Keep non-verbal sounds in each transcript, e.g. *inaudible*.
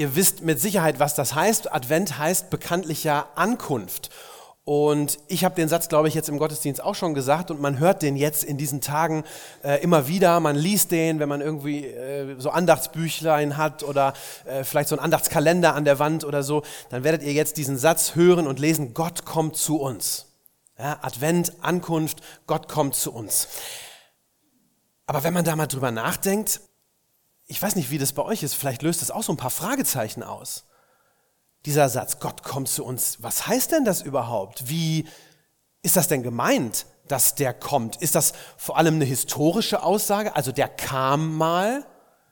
Ihr wisst mit Sicherheit, was das heißt. Advent heißt bekanntlich ja Ankunft. Und ich habe den Satz, glaube ich, jetzt im Gottesdienst auch schon gesagt und man hört den jetzt in diesen Tagen äh, immer wieder. Man liest den, wenn man irgendwie äh, so Andachtsbüchlein hat oder äh, vielleicht so einen Andachtskalender an der Wand oder so. Dann werdet ihr jetzt diesen Satz hören und lesen, Gott kommt zu uns. Ja, Advent, Ankunft, Gott kommt zu uns. Aber wenn man da mal drüber nachdenkt, ich weiß nicht, wie das bei euch ist, vielleicht löst das auch so ein paar Fragezeichen aus. Dieser Satz, Gott kommt zu uns, was heißt denn das überhaupt? Wie ist das denn gemeint, dass der kommt? Ist das vor allem eine historische Aussage? Also der kam mal,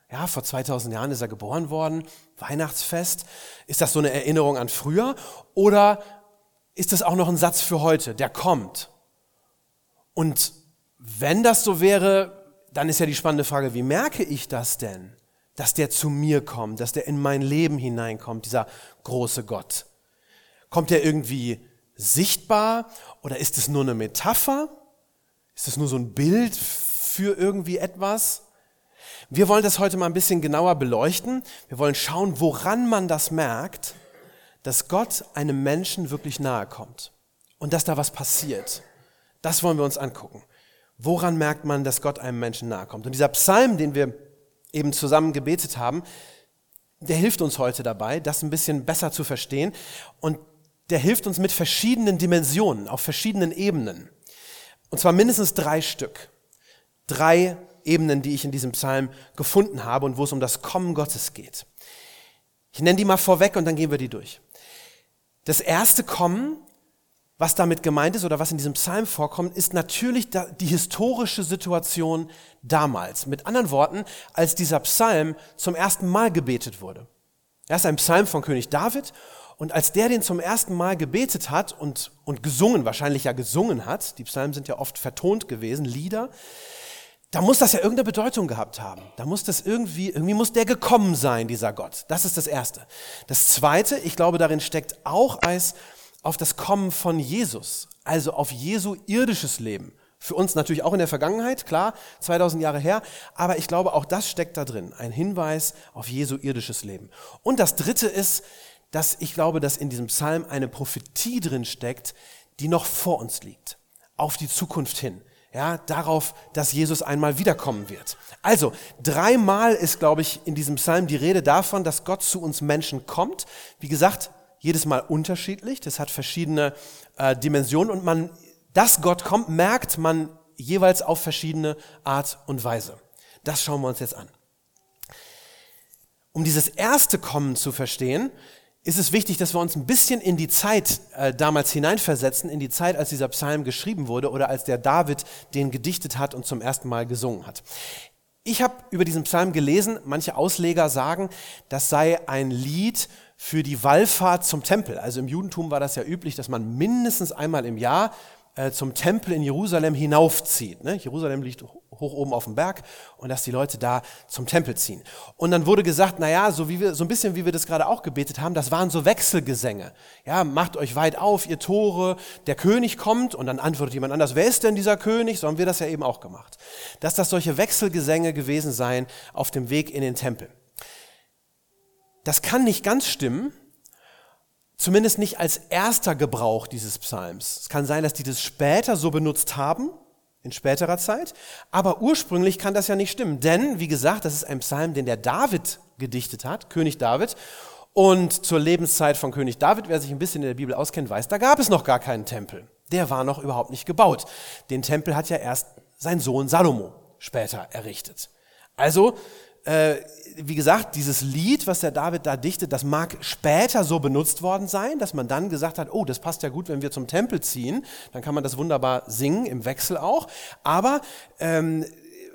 ja, vor 2000 Jahren ist er geboren worden, Weihnachtsfest. Ist das so eine Erinnerung an früher? Oder ist das auch noch ein Satz für heute, der kommt? Und wenn das so wäre, dann ist ja die spannende Frage, wie merke ich das denn, dass der zu mir kommt, dass der in mein Leben hineinkommt, dieser große Gott? Kommt der irgendwie sichtbar oder ist es nur eine Metapher? Ist es nur so ein Bild für irgendwie etwas? Wir wollen das heute mal ein bisschen genauer beleuchten. Wir wollen schauen, woran man das merkt, dass Gott einem Menschen wirklich nahe kommt und dass da was passiert. Das wollen wir uns angucken. Woran merkt man, dass Gott einem Menschen nahe kommt? Und dieser Psalm, den wir eben zusammen gebetet haben, der hilft uns heute dabei, das ein bisschen besser zu verstehen. Und der hilft uns mit verschiedenen Dimensionen, auf verschiedenen Ebenen. Und zwar mindestens drei Stück. Drei Ebenen, die ich in diesem Psalm gefunden habe und wo es um das Kommen Gottes geht. Ich nenne die mal vorweg und dann gehen wir die durch. Das erste Kommen was damit gemeint ist oder was in diesem Psalm vorkommt, ist natürlich die historische Situation damals. Mit anderen Worten, als dieser Psalm zum ersten Mal gebetet wurde. Er ist ein Psalm von König David und als der den zum ersten Mal gebetet hat und, und gesungen, wahrscheinlich ja gesungen hat, die Psalmen sind ja oft vertont gewesen, Lieder, da muss das ja irgendeine Bedeutung gehabt haben. Da muss das irgendwie, irgendwie muss der gekommen sein, dieser Gott. Das ist das Erste. Das Zweite, ich glaube, darin steckt auch Eis, auf das Kommen von Jesus, also auf Jesu irdisches Leben. Für uns natürlich auch in der Vergangenheit, klar, 2000 Jahre her, aber ich glaube, auch das steckt da drin, ein Hinweis auf Jesu irdisches Leben. Und das Dritte ist, dass ich glaube, dass in diesem Psalm eine Prophetie drin steckt, die noch vor uns liegt, auf die Zukunft hin, ja, darauf, dass Jesus einmal wiederkommen wird. Also, dreimal ist, glaube ich, in diesem Psalm die Rede davon, dass Gott zu uns Menschen kommt. Wie gesagt, jedes Mal unterschiedlich, das hat verschiedene äh, Dimensionen und man, dass Gott kommt, merkt man jeweils auf verschiedene Art und Weise. Das schauen wir uns jetzt an. Um dieses erste Kommen zu verstehen, ist es wichtig, dass wir uns ein bisschen in die Zeit äh, damals hineinversetzen, in die Zeit, als dieser Psalm geschrieben wurde oder als der David den gedichtet hat und zum ersten Mal gesungen hat. Ich habe über diesen Psalm gelesen, manche Ausleger sagen, das sei ein Lied für die Wallfahrt zum Tempel. Also im Judentum war das ja üblich, dass man mindestens einmal im Jahr äh, zum Tempel in Jerusalem hinaufzieht. Ne? Jerusalem liegt hoch oben auf dem Berg und dass die Leute da zum Tempel ziehen. Und dann wurde gesagt, na ja, so wie wir, so ein bisschen wie wir das gerade auch gebetet haben, das waren so Wechselgesänge. Ja, macht euch weit auf, ihr Tore, der König kommt und dann antwortet jemand anders, wer ist denn dieser König? So haben wir das ja eben auch gemacht. Dass das solche Wechselgesänge gewesen seien auf dem Weg in den Tempel. Das kann nicht ganz stimmen, zumindest nicht als erster Gebrauch dieses Psalms. Es kann sein, dass die das später so benutzt haben, in späterer Zeit, aber ursprünglich kann das ja nicht stimmen, denn, wie gesagt, das ist ein Psalm, den der David gedichtet hat, König David, und zur Lebenszeit von König David, wer sich ein bisschen in der Bibel auskennt, weiß, da gab es noch gar keinen Tempel. Der war noch überhaupt nicht gebaut. Den Tempel hat ja erst sein Sohn Salomo später errichtet. Also äh, wie gesagt, dieses Lied, was der David da dichtet, das mag später so benutzt worden sein, dass man dann gesagt hat, oh, das passt ja gut, wenn wir zum Tempel ziehen, dann kann man das wunderbar singen, im Wechsel auch. Aber ähm,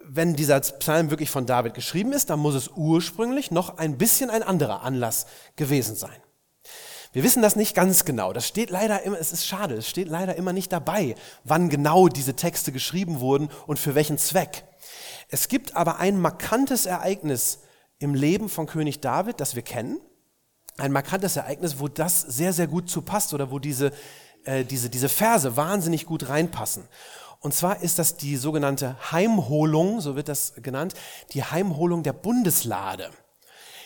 wenn dieser Psalm wirklich von David geschrieben ist, dann muss es ursprünglich noch ein bisschen ein anderer Anlass gewesen sein. Wir wissen das nicht ganz genau. Das steht leider immer, es ist schade, es steht leider immer nicht dabei, wann genau diese Texte geschrieben wurden und für welchen Zweck. Es gibt aber ein markantes Ereignis im Leben von König David, das wir kennen. Ein markantes Ereignis, wo das sehr, sehr gut zu passt oder wo diese, äh, diese, diese Verse wahnsinnig gut reinpassen. Und zwar ist das die sogenannte Heimholung, so wird das genannt, die Heimholung der Bundeslade.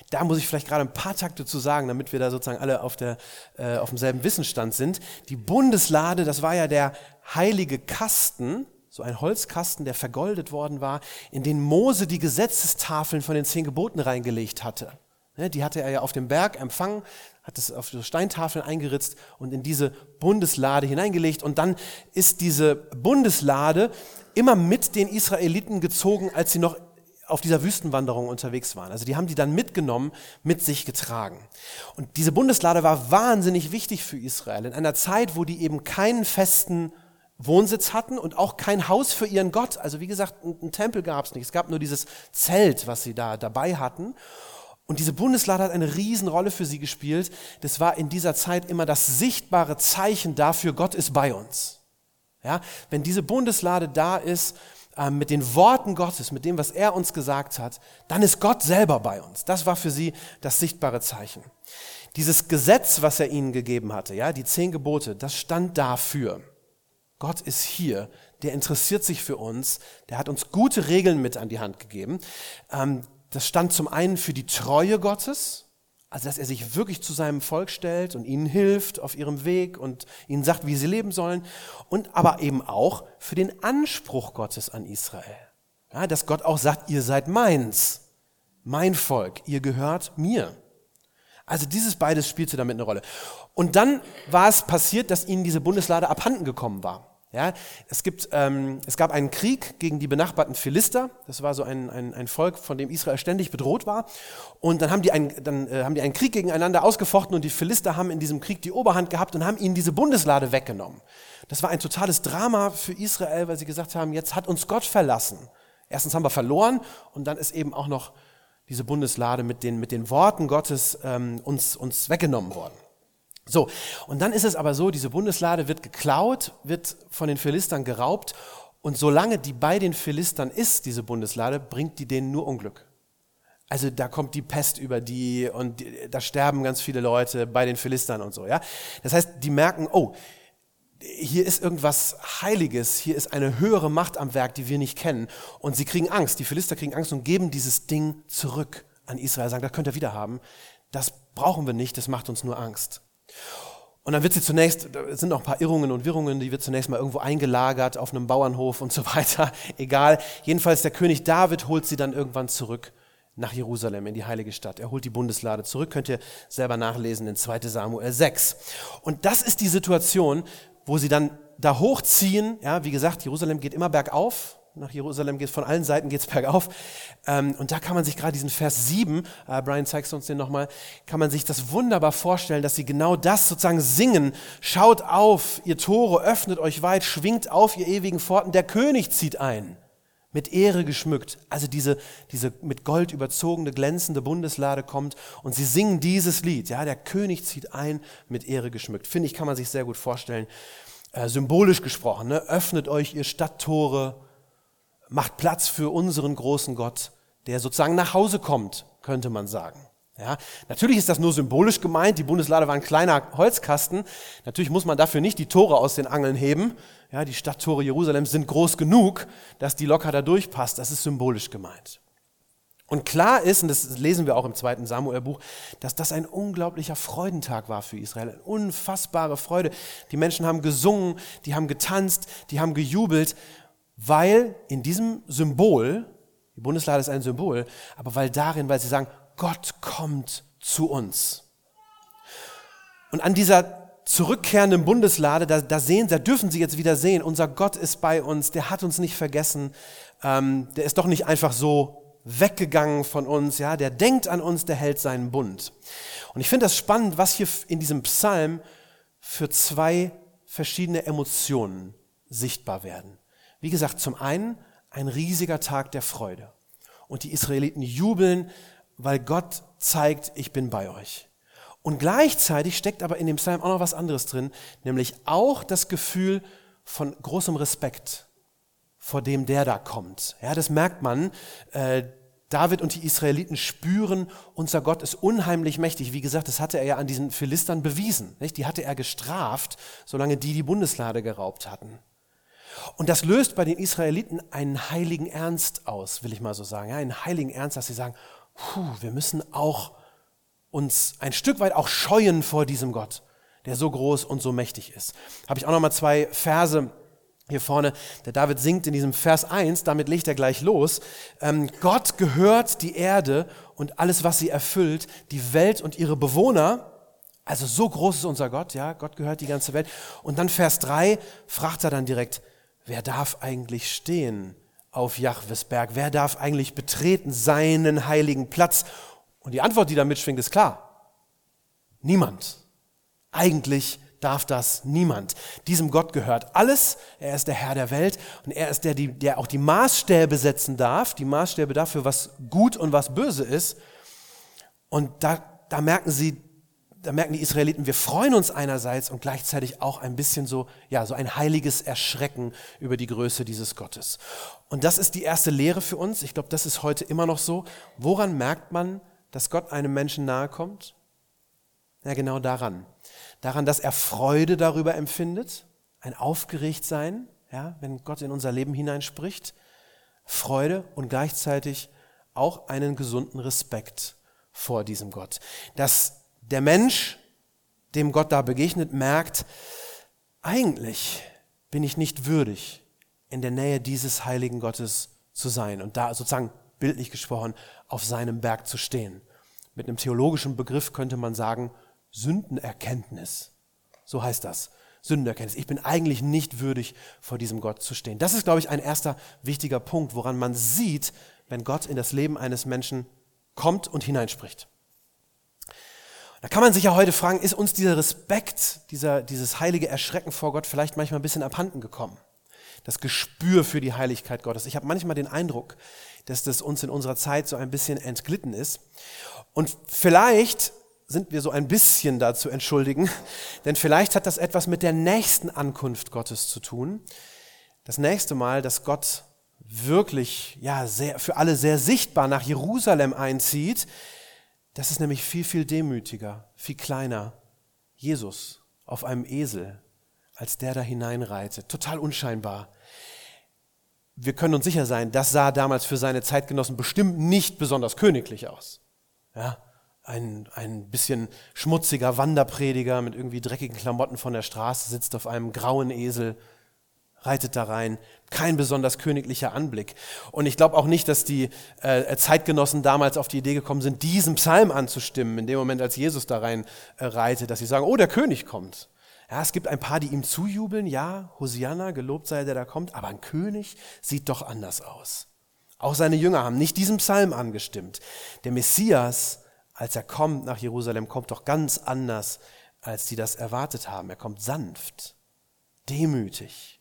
Da muss ich vielleicht gerade ein paar Takte zu sagen, damit wir da sozusagen alle auf, der, äh, auf demselben Wissensstand sind. Die Bundeslade, das war ja der heilige Kasten, so ein Holzkasten, der vergoldet worden war, in den Mose die Gesetzestafeln von den zehn Geboten reingelegt hatte. Ne, die hatte er ja auf dem Berg empfangen, hat es auf die Steintafeln eingeritzt und in diese Bundeslade hineingelegt. Und dann ist diese Bundeslade immer mit den Israeliten gezogen, als sie noch auf dieser Wüstenwanderung unterwegs waren. Also die haben die dann mitgenommen, mit sich getragen. Und diese Bundeslade war wahnsinnig wichtig für Israel in einer Zeit, wo die eben keinen festen Wohnsitz hatten und auch kein Haus für ihren Gott. Also wie gesagt, einen Tempel gab es nicht. Es gab nur dieses Zelt, was sie da dabei hatten. Und diese Bundeslade hat eine Riesenrolle für sie gespielt. Das war in dieser Zeit immer das sichtbare Zeichen dafür, Gott ist bei uns. Ja, wenn diese Bundeslade da ist, äh, mit den Worten Gottes, mit dem, was er uns gesagt hat, dann ist Gott selber bei uns. Das war für sie das sichtbare Zeichen. Dieses Gesetz, was er ihnen gegeben hatte, ja, die zehn Gebote, das stand dafür. Gott ist hier, der interessiert sich für uns, der hat uns gute Regeln mit an die Hand gegeben. Ähm, das stand zum einen für die Treue Gottes, also dass er sich wirklich zu seinem Volk stellt und ihnen hilft auf ihrem Weg und ihnen sagt, wie sie leben sollen. Und aber eben auch für den Anspruch Gottes an Israel. Ja, dass Gott auch sagt, ihr seid meins, mein Volk, ihr gehört mir. Also dieses beides spielte damit eine Rolle. Und dann war es passiert, dass ihnen diese Bundeslade abhanden gekommen war. Ja, es, gibt, ähm, es gab einen Krieg gegen die benachbarten Philister. Das war so ein, ein, ein Volk, von dem Israel ständig bedroht war. Und dann haben die, ein, dann, äh, haben die einen Krieg gegeneinander ausgefochten und die Philister haben in diesem Krieg die Oberhand gehabt und haben ihnen diese Bundeslade weggenommen. Das war ein totales Drama für Israel, weil sie gesagt haben, jetzt hat uns Gott verlassen. Erstens haben wir verloren und dann ist eben auch noch diese Bundeslade mit den, mit den Worten Gottes ähm, uns, uns weggenommen worden. So, und dann ist es aber so, diese Bundeslade wird geklaut, wird von den Philistern geraubt und solange die bei den Philistern ist, diese Bundeslade, bringt die denen nur Unglück. Also da kommt die Pest über die und da sterben ganz viele Leute bei den Philistern und so, ja. Das heißt, die merken, oh, hier ist irgendwas Heiliges, hier ist eine höhere Macht am Werk, die wir nicht kennen. Und sie kriegen Angst, die Philister kriegen Angst und geben dieses Ding zurück an Israel, sagen, das könnt ihr wieder haben. Das brauchen wir nicht, das macht uns nur Angst. Und dann wird sie zunächst, da sind noch ein paar Irrungen und Wirrungen, die wird zunächst mal irgendwo eingelagert auf einem Bauernhof und so *laughs* weiter. Egal. Jedenfalls der König David holt sie dann irgendwann zurück nach Jerusalem in die heilige Stadt. Er holt die Bundeslade zurück, könnt ihr selber nachlesen in 2 Samuel 6. Und das ist die Situation, wo sie dann da hochziehen. Ja, wie gesagt, Jerusalem geht immer bergauf, nach Jerusalem geht, von allen Seiten geht es *laughs* bergauf. Ähm, und da kann man sich gerade diesen Vers 7, äh, Brian zeigst uns den nochmal, kann man sich das wunderbar vorstellen, dass sie genau das sozusagen singen. Schaut auf, ihr Tore, öffnet euch weit, schwingt auf, ihr ewigen Pforten, der König zieht ein. Mit Ehre geschmückt. Also diese, diese mit Gold überzogene, glänzende Bundeslade kommt und sie singen dieses Lied. Ja, der König zieht ein, mit Ehre geschmückt. Finde ich, kann man sich sehr gut vorstellen. Äh, symbolisch gesprochen, ne? öffnet euch ihr Stadttore, macht Platz für unseren großen Gott, der sozusagen nach Hause kommt, könnte man sagen. Ja, natürlich ist das nur symbolisch gemeint. Die Bundeslade war ein kleiner Holzkasten. Natürlich muss man dafür nicht die Tore aus den Angeln heben. Ja, die Stadttore Jerusalems sind groß genug, dass die locker da durchpasst. Das ist symbolisch gemeint. Und klar ist, und das lesen wir auch im zweiten Samuel-Buch, dass das ein unglaublicher Freudentag war für Israel. Eine unfassbare Freude. Die Menschen haben gesungen, die haben getanzt, die haben gejubelt weil in diesem Symbol, die Bundeslade ist ein Symbol, aber weil darin, weil sie sagen, Gott kommt zu uns. Und an dieser zurückkehrenden Bundeslade, da, da sehen, da dürfen sie jetzt wieder sehen, unser Gott ist bei uns, der hat uns nicht vergessen, ähm, der ist doch nicht einfach so weggegangen von uns, ja, der denkt an uns, der hält seinen Bund. Und ich finde das spannend, was hier in diesem Psalm für zwei verschiedene Emotionen sichtbar werden. Wie gesagt, zum einen ein riesiger Tag der Freude. Und die Israeliten jubeln, weil Gott zeigt, ich bin bei euch. Und gleichzeitig steckt aber in dem Psalm auch noch was anderes drin, nämlich auch das Gefühl von großem Respekt vor dem, der da kommt. Ja, das merkt man. Äh, David und die Israeliten spüren, unser Gott ist unheimlich mächtig. Wie gesagt, das hatte er ja an diesen Philistern bewiesen. Nicht? Die hatte er gestraft, solange die die Bundeslade geraubt hatten. Und das löst bei den Israeliten einen heiligen Ernst aus, will ich mal so sagen. Ja, einen heiligen Ernst, dass sie sagen, puh, wir müssen auch uns ein Stück weit auch scheuen vor diesem Gott, der so groß und so mächtig ist. Habe ich auch noch mal zwei Verse hier vorne, der David singt in diesem Vers 1, damit legt er gleich los, ähm, Gott gehört die Erde und alles, was sie erfüllt, die Welt und ihre Bewohner, also so groß ist unser Gott, ja, Gott gehört die ganze Welt. Und dann Vers 3 fragt er dann direkt, wer darf eigentlich stehen auf Jahwes Berg? Wer darf eigentlich betreten seinen heiligen Platz? Und die Antwort, die da mitschwingt, ist klar. Niemand. Eigentlich darf das niemand. Diesem Gott gehört alles. Er ist der Herr der Welt und er ist der, der auch die Maßstäbe setzen darf, die Maßstäbe dafür, was gut und was böse ist. Und da, da merken sie, da merken die Israeliten, wir freuen uns einerseits und gleichzeitig auch ein bisschen so, ja, so ein heiliges Erschrecken über die Größe dieses Gottes. Und das ist die erste Lehre für uns. Ich glaube, das ist heute immer noch so. Woran merkt man, dass Gott einem Menschen nahe kommt? Ja, genau daran daran, dass er Freude darüber empfindet, ein Aufgeregtsein, ja, wenn Gott in unser Leben hineinspricht, Freude und gleichzeitig auch einen gesunden Respekt vor diesem Gott. Dass der Mensch, dem Gott da begegnet, merkt, eigentlich bin ich nicht würdig, in der Nähe dieses heiligen Gottes zu sein und da sozusagen bildlich gesprochen auf seinem Berg zu stehen. Mit einem theologischen Begriff könnte man sagen, Sündenerkenntnis. So heißt das. Sündenerkenntnis. Ich bin eigentlich nicht würdig, vor diesem Gott zu stehen. Das ist, glaube ich, ein erster wichtiger Punkt, woran man sieht, wenn Gott in das Leben eines Menschen kommt und hineinspricht. Da kann man sich ja heute fragen, ist uns dieser Respekt, dieser, dieses heilige Erschrecken vor Gott vielleicht manchmal ein bisschen abhanden gekommen? Das Gespür für die Heiligkeit Gottes. Ich habe manchmal den Eindruck, dass das uns in unserer Zeit so ein bisschen entglitten ist. Und vielleicht sind wir so ein bisschen dazu entschuldigen, *laughs* denn vielleicht hat das etwas mit der nächsten Ankunft Gottes zu tun. Das nächste Mal, dass Gott wirklich, ja, sehr, für alle sehr sichtbar nach Jerusalem einzieht, das ist nämlich viel, viel demütiger, viel kleiner. Jesus auf einem Esel, als der da hineinreitet. Total unscheinbar. Wir können uns sicher sein, das sah damals für seine Zeitgenossen bestimmt nicht besonders königlich aus. Ja, ein, ein bisschen schmutziger Wanderprediger mit irgendwie dreckigen Klamotten von der Straße sitzt auf einem grauen Esel, reitet da rein. Kein besonders königlicher Anblick. Und ich glaube auch nicht, dass die äh, Zeitgenossen damals auf die Idee gekommen sind, diesen Psalm anzustimmen, in dem Moment, als Jesus da rein äh, reitet, dass sie sagen, oh, der König kommt. Ja, es gibt ein paar, die ihm zujubeln, ja, Hosianna, gelobt sei der da kommt, aber ein König sieht doch anders aus. Auch seine Jünger haben nicht diesen Psalm angestimmt. Der Messias als er kommt nach Jerusalem, kommt doch ganz anders, als die das erwartet haben. Er kommt sanft, demütig.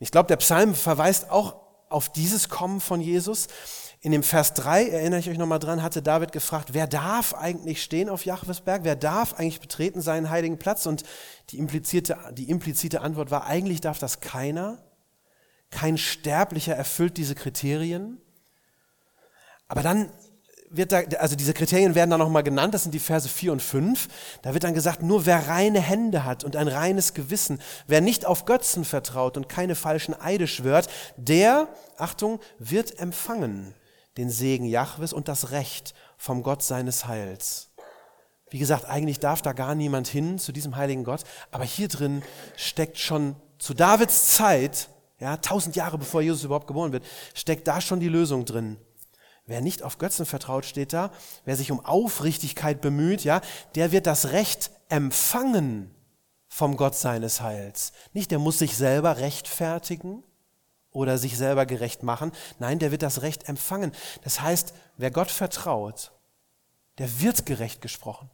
Ich glaube, der Psalm verweist auch auf dieses Kommen von Jesus. In dem Vers 3, erinnere ich euch nochmal dran, hatte David gefragt, wer darf eigentlich stehen auf Jahwes Berg? Wer darf eigentlich betreten seinen heiligen Platz? Und die implizierte, die implizite Antwort war, eigentlich darf das keiner. Kein Sterblicher erfüllt diese Kriterien. Aber dann wird da, also diese Kriterien werden dann nochmal genannt, das sind die Verse 4 und 5. Da wird dann gesagt, nur wer reine Hände hat und ein reines Gewissen, wer nicht auf Götzen vertraut und keine falschen Eide schwört, der, Achtung, wird empfangen den Segen Jahwes und das Recht vom Gott seines Heils. Wie gesagt, eigentlich darf da gar niemand hin zu diesem heiligen Gott, aber hier drin steckt schon zu Davids Zeit, ja, tausend Jahre bevor Jesus überhaupt geboren wird, steckt da schon die Lösung drin. Wer nicht auf Götzen vertraut, steht da, wer sich um Aufrichtigkeit bemüht, ja, der wird das Recht empfangen vom Gott seines Heils. Nicht, der muss sich selber rechtfertigen oder sich selber gerecht machen. Nein, der wird das Recht empfangen. Das heißt, wer Gott vertraut, der wird gerecht gesprochen.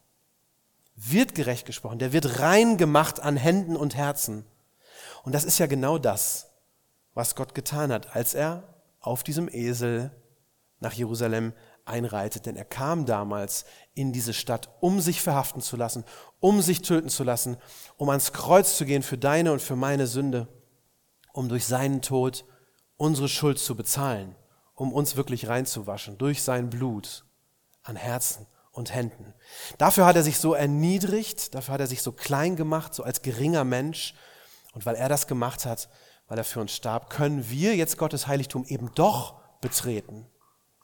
Wird gerecht gesprochen. Der wird rein gemacht an Händen und Herzen. Und das ist ja genau das, was Gott getan hat, als er auf diesem Esel nach Jerusalem einreitet. Denn er kam damals in diese Stadt, um sich verhaften zu lassen, um sich töten zu lassen, um ans Kreuz zu gehen für deine und für meine Sünde, um durch seinen Tod unsere Schuld zu bezahlen, um uns wirklich reinzuwaschen, durch sein Blut an Herzen und Händen. Dafür hat er sich so erniedrigt, dafür hat er sich so klein gemacht, so als geringer Mensch. Und weil er das gemacht hat, weil er für uns starb, können wir jetzt Gottes Heiligtum eben doch betreten.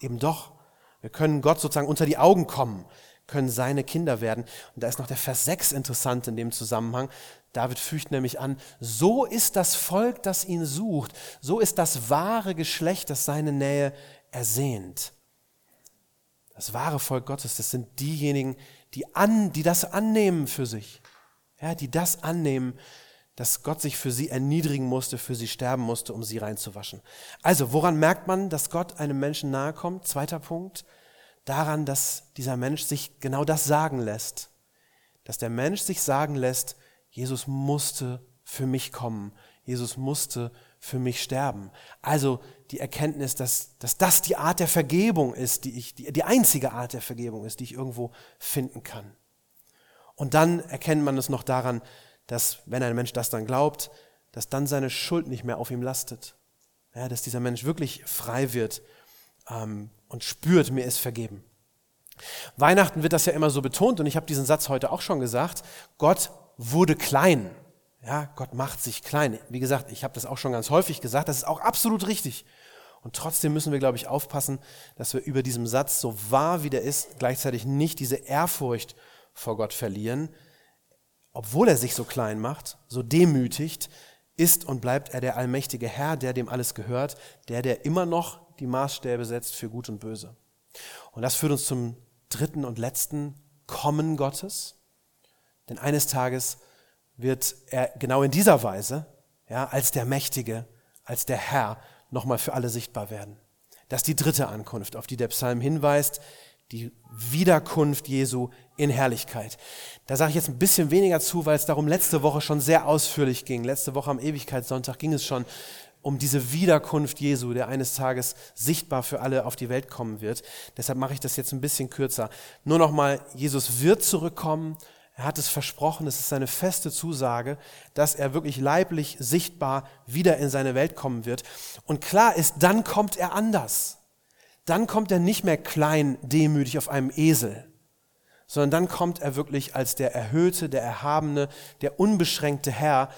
Eben doch. Wir können Gott sozusagen unter die Augen kommen, können seine Kinder werden. Und da ist noch der Vers 6 interessant in dem Zusammenhang. David fügt nämlich an, so ist das Volk, das ihn sucht, so ist das wahre Geschlecht, das seine Nähe ersehnt. Das wahre Volk Gottes, das sind diejenigen, die, an, die das annehmen für sich. Ja, die das annehmen, dass Gott sich für sie erniedrigen musste, für sie sterben musste, um sie reinzuwaschen. Also, woran merkt man, dass Gott einem Menschen nahe kommt? Zweiter Punkt. Daran, dass dieser Mensch sich genau das sagen lässt. Dass der Mensch sich sagen lässt, Jesus musste für mich kommen. Jesus musste für mich sterben. Also die Erkenntnis, dass, dass das die Art der Vergebung ist, die, ich, die, die einzige Art der Vergebung ist, die ich irgendwo finden kann. Und dann erkennt man es noch daran, dass wenn ein Mensch das dann glaubt, dass dann seine Schuld nicht mehr auf ihm lastet. Ja, dass dieser Mensch wirklich frei wird ähm, und spürt, mir ist vergeben. Weihnachten wird das ja immer so betont und ich habe diesen Satz heute auch schon gesagt. Gott wurde klein. Ja, Gott macht sich klein. Wie gesagt, ich habe das auch schon ganz häufig gesagt. Das ist auch absolut richtig. Und trotzdem müssen wir, glaube ich, aufpassen, dass wir über diesem Satz, so wahr wie der ist, gleichzeitig nicht diese Ehrfurcht vor Gott verlieren, obwohl er sich so klein macht, so demütigt, ist und bleibt er der allmächtige Herr, der dem alles gehört, der, der immer noch die Maßstäbe setzt für Gut und Böse. Und das führt uns zum dritten und letzten Kommen Gottes. Denn eines Tages wird er genau in dieser Weise, ja, als der Mächtige, als der Herr, nochmal für alle sichtbar werden. Das ist die dritte Ankunft, auf die der Psalm hinweist, die Wiederkunft Jesu in Herrlichkeit. Da sage ich jetzt ein bisschen weniger zu, weil es darum letzte Woche schon sehr ausführlich ging. Letzte Woche am Ewigkeitssonntag ging es schon um diese Wiederkunft Jesu, der eines Tages sichtbar für alle auf die Welt kommen wird. Deshalb mache ich das jetzt ein bisschen kürzer. Nur nochmal, Jesus wird zurückkommen. Er hat es versprochen, es ist seine feste Zusage, dass er wirklich leiblich sichtbar wieder in seine Welt kommen wird. Und klar ist, dann kommt er anders dann kommt er nicht mehr klein, demütig auf einem Esel, sondern dann kommt er wirklich als der Erhöhte, der Erhabene, der unbeschränkte Herr,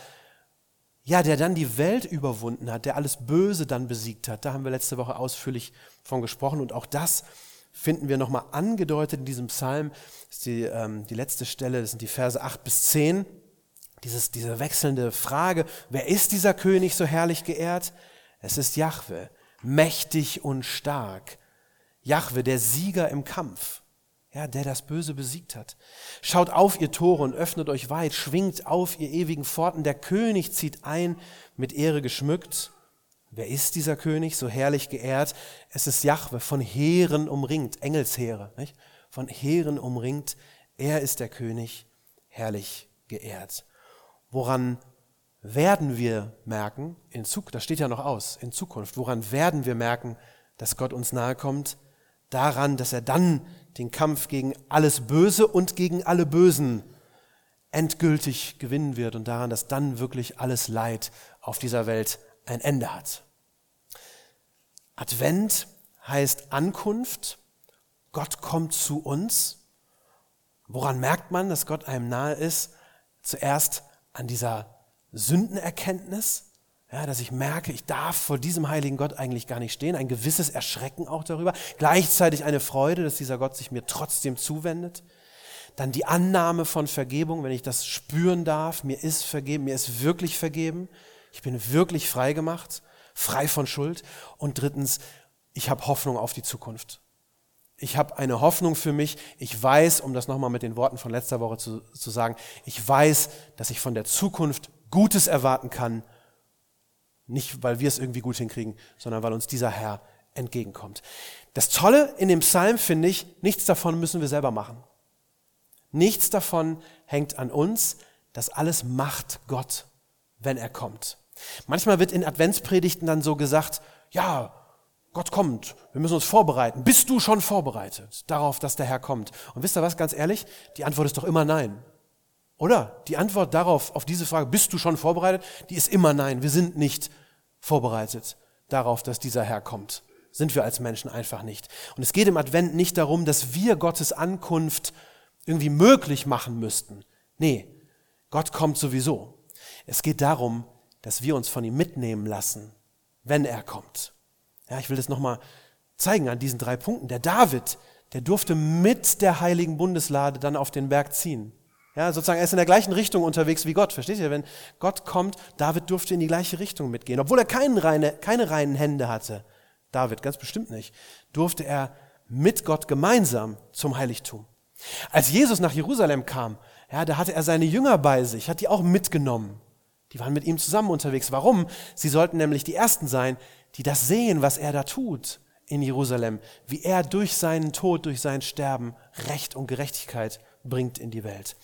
ja, der dann die Welt überwunden hat, der alles Böse dann besiegt hat. Da haben wir letzte Woche ausführlich von gesprochen und auch das finden wir nochmal angedeutet in diesem Psalm. Das ist die, ähm, die letzte Stelle, das sind die Verse 8 bis 10. Dieses, diese wechselnde Frage, wer ist dieser König so herrlich geehrt? Es ist Jahwe mächtig und stark. Jahwe, der Sieger im Kampf, ja, der das Böse besiegt hat. Schaut auf, ihr Tore, und öffnet euch weit, schwingt auf, ihr ewigen Pforten. Der König zieht ein, mit Ehre geschmückt. Wer ist dieser König, so herrlich geehrt? Es ist Jahwe, von Heeren umringt, Engelsheere, nicht? von Heeren umringt. Er ist der König, herrlich geehrt. Woran werden wir merken, in Zukunft, das steht ja noch aus, in Zukunft, woran werden wir merken, dass Gott uns nahe kommt? Daran, dass er dann den Kampf gegen alles Böse und gegen alle Bösen endgültig gewinnen wird und daran, dass dann wirklich alles Leid auf dieser Welt ein Ende hat. Advent heißt Ankunft. Gott kommt zu uns. Woran merkt man, dass Gott einem nahe ist? Zuerst an dieser Sündenerkenntnis, ja, dass ich merke, ich darf vor diesem heiligen Gott eigentlich gar nicht stehen, ein gewisses Erschrecken auch darüber, gleichzeitig eine Freude, dass dieser Gott sich mir trotzdem zuwendet. Dann die Annahme von Vergebung, wenn ich das spüren darf, mir ist vergeben, mir ist wirklich vergeben, ich bin wirklich frei gemacht, frei von Schuld. Und drittens, ich habe Hoffnung auf die Zukunft. Ich habe eine Hoffnung für mich. Ich weiß, um das nochmal mit den Worten von letzter Woche zu, zu sagen, ich weiß, dass ich von der Zukunft Gutes erwarten kann. Nicht, weil wir es irgendwie gut hinkriegen, sondern weil uns dieser Herr entgegenkommt. Das Tolle in dem Psalm finde ich, nichts davon müssen wir selber machen. Nichts davon hängt an uns. Das alles macht Gott, wenn er kommt. Manchmal wird in Adventspredigten dann so gesagt, ja, Gott kommt, wir müssen uns vorbereiten. Bist du schon vorbereitet darauf, dass der Herr kommt? Und wisst ihr was, ganz ehrlich, die Antwort ist doch immer nein. Oder? Die Antwort darauf, auf diese Frage, bist du schon vorbereitet? Die ist immer nein. Wir sind nicht vorbereitet darauf, dass dieser Herr kommt. Sind wir als Menschen einfach nicht. Und es geht im Advent nicht darum, dass wir Gottes Ankunft irgendwie möglich machen müssten. Nee, Gott kommt sowieso. Es geht darum, dass wir uns von ihm mitnehmen lassen, wenn er kommt. Ja, ich will das nochmal zeigen an diesen drei Punkten. Der David, der durfte mit der heiligen Bundeslade dann auf den Berg ziehen. Ja, sozusagen, er ist in der gleichen Richtung unterwegs wie Gott. Versteht ihr? Wenn Gott kommt, David durfte in die gleiche Richtung mitgehen. Obwohl er keine, reine, keine reinen Hände hatte. David, ganz bestimmt nicht. Durfte er mit Gott gemeinsam zum Heiligtum. Als Jesus nach Jerusalem kam, ja, da hatte er seine Jünger bei sich, hat die auch mitgenommen. Die waren mit ihm zusammen unterwegs. Warum? Sie sollten nämlich die Ersten sein, die das sehen, was er da tut in Jerusalem, wie er durch seinen Tod, durch sein Sterben Recht und Gerechtigkeit bringt in die Welt.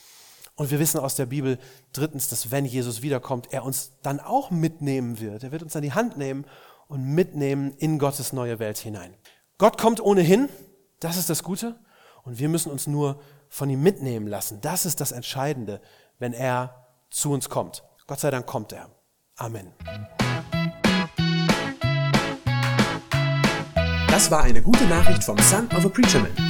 Und wir wissen aus der Bibel drittens, dass wenn Jesus wiederkommt, er uns dann auch mitnehmen wird. Er wird uns an die Hand nehmen und mitnehmen in Gottes neue Welt hinein. Gott kommt ohnehin, das ist das Gute, und wir müssen uns nur von ihm mitnehmen lassen. Das ist das Entscheidende, wenn er zu uns kommt. Gott sei Dank kommt er. Amen. Das war eine gute Nachricht vom Son of a Preacher Man.